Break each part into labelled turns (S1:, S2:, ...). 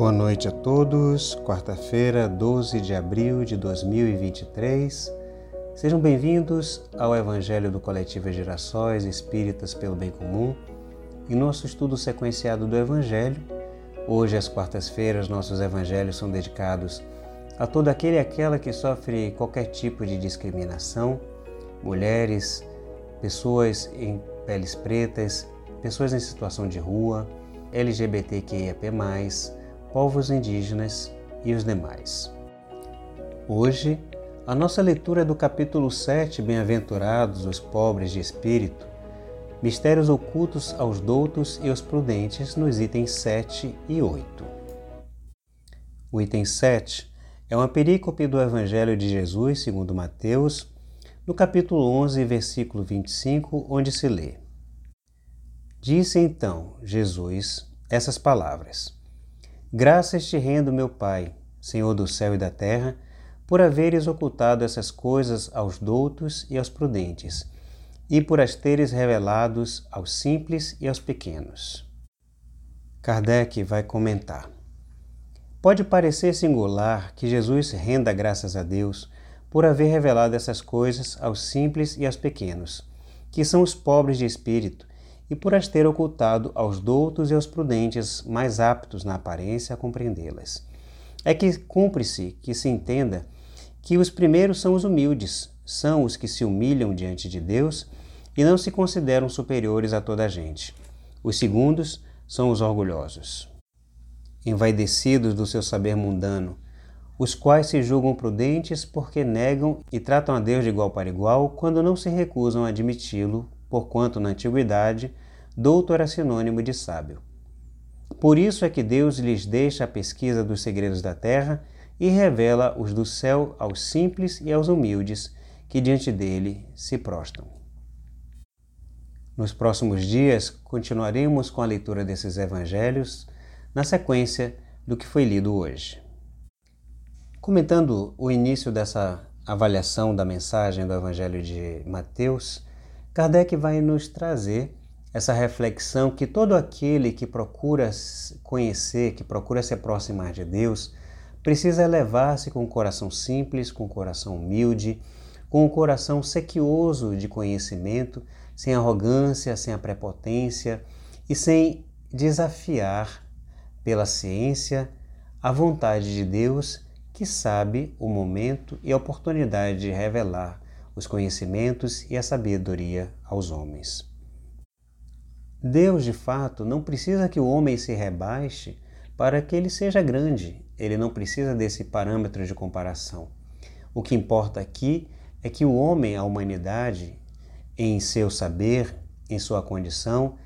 S1: Boa noite a todos. Quarta-feira, 12 de abril de 2023. Sejam bem-vindos ao Evangelho do Coletivo Gerações Espíritas pelo Bem Comum. Em nosso estudo sequenciado do Evangelho, hoje, às quartas-feiras, nossos evangelhos são dedicados a todo aquele e aquela que sofre qualquer tipo de discriminação, mulheres, pessoas em peles pretas, pessoas em situação de rua, LGBTQIAP+, povos indígenas e os demais. Hoje, a nossa leitura é do capítulo 7, Bem-aventurados os pobres de espírito, mistérios ocultos aos doutos e aos prudentes, nos itens 7 e 8. O item 7 é uma perícope do Evangelho de Jesus, segundo Mateus, no capítulo 11, versículo 25, onde se lê: Disse então Jesus essas palavras: Graças te rendo, meu Pai, Senhor do céu e da terra, por haveres ocultado essas coisas aos doutos e aos prudentes, e por as teres revelados aos simples e aos pequenos. Kardec vai comentar. Pode parecer singular que Jesus renda graças a Deus por haver revelado essas coisas aos simples e aos pequenos, que são os pobres de espírito, e por as ter ocultado aos doutos e aos prudentes mais aptos na aparência a compreendê-las. É que cumpre-se que se entenda que os primeiros são os humildes, são os que se humilham diante de Deus e não se consideram superiores a toda a gente. Os segundos são os orgulhosos, envaidecidos do seu saber mundano, os quais se julgam prudentes porque negam e tratam a Deus de igual para igual quando não se recusam a admiti-lo porquanto na antiguidade douto era sinônimo de sábio. Por isso é que Deus lhes deixa a pesquisa dos segredos da terra e revela os do céu aos simples e aos humildes que diante dele se prostam. Nos próximos dias continuaremos com a leitura desses evangelhos na sequência do que foi lido hoje. Comentando o início dessa avaliação da mensagem do Evangelho de Mateus, Kardec vai nos trazer essa reflexão que todo aquele que procura conhecer, que procura se aproximar de Deus, precisa elevar-se com um coração simples, com um coração humilde, com um coração sequioso de conhecimento, sem arrogância, sem a prepotência e sem desafiar pela ciência a vontade de Deus que sabe o momento e a oportunidade de revelar os conhecimentos e a sabedoria aos homens. Deus, de fato, não precisa que o homem se rebaixe para que ele seja grande. Ele não precisa desse parâmetro de comparação. O que importa aqui é que o homem, a humanidade, em seu saber, em sua condição,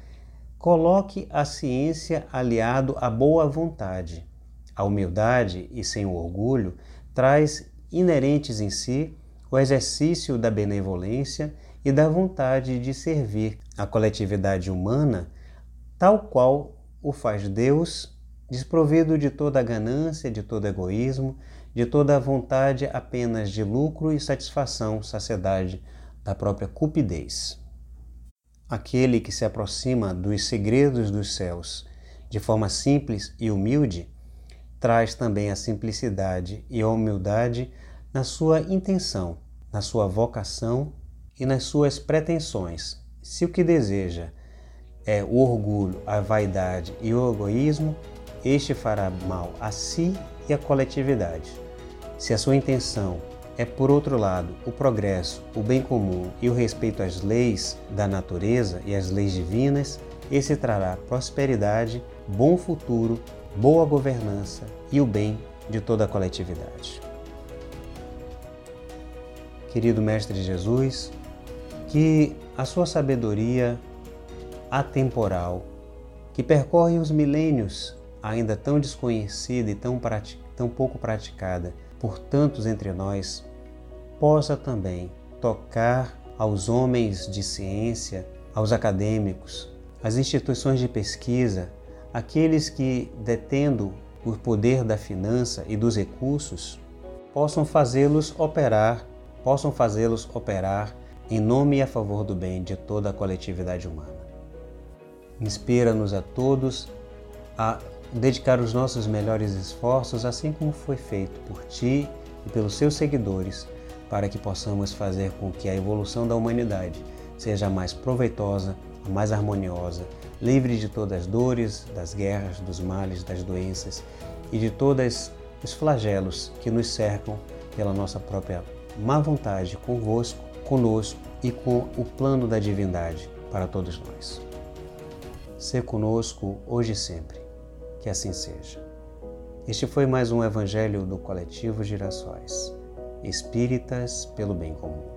S1: coloque a ciência aliado à boa vontade. A humildade e sem o orgulho traz inerentes em si o exercício da benevolência e da vontade de servir a coletividade humana, tal qual o faz Deus, desprovido de toda ganância, de todo egoísmo, de toda vontade apenas de lucro e satisfação, saciedade da própria cupidez. Aquele que se aproxima dos segredos dos céus de forma simples e humilde, traz também a simplicidade e a humildade na sua intenção, na sua vocação e nas suas pretensões. Se o que deseja é o orgulho, a vaidade e o egoísmo, este fará mal a si e à coletividade. Se a sua intenção é, por outro lado, o progresso, o bem comum e o respeito às leis da natureza e às leis divinas, esse trará prosperidade, bom futuro, boa governança e o bem de toda a coletividade. Querido Mestre Jesus, que a sua sabedoria atemporal, que percorre os milênios, ainda tão desconhecida e tão, tão pouco praticada por tantos entre nós, possa também tocar aos homens de ciência, aos acadêmicos, às instituições de pesquisa, aqueles que, detendo o poder da finança e dos recursos, possam fazê-los operar, possam fazê-los operar em nome e a favor do bem de toda a coletividade humana. Inspira-nos a todos a dedicar os nossos melhores esforços, assim como foi feito por ti e pelos seus seguidores, para que possamos fazer com que a evolução da humanidade seja mais proveitosa, mais harmoniosa, livre de todas as dores, das guerras, dos males, das doenças e de todos os flagelos que nos cercam pela nossa própria má vontade convosco, conosco e com o plano da divindade para todos nós. Ser conosco hoje e sempre. Que assim seja. Este foi mais um Evangelho do Coletivo Girassóis Espíritas pelo Bem Comum.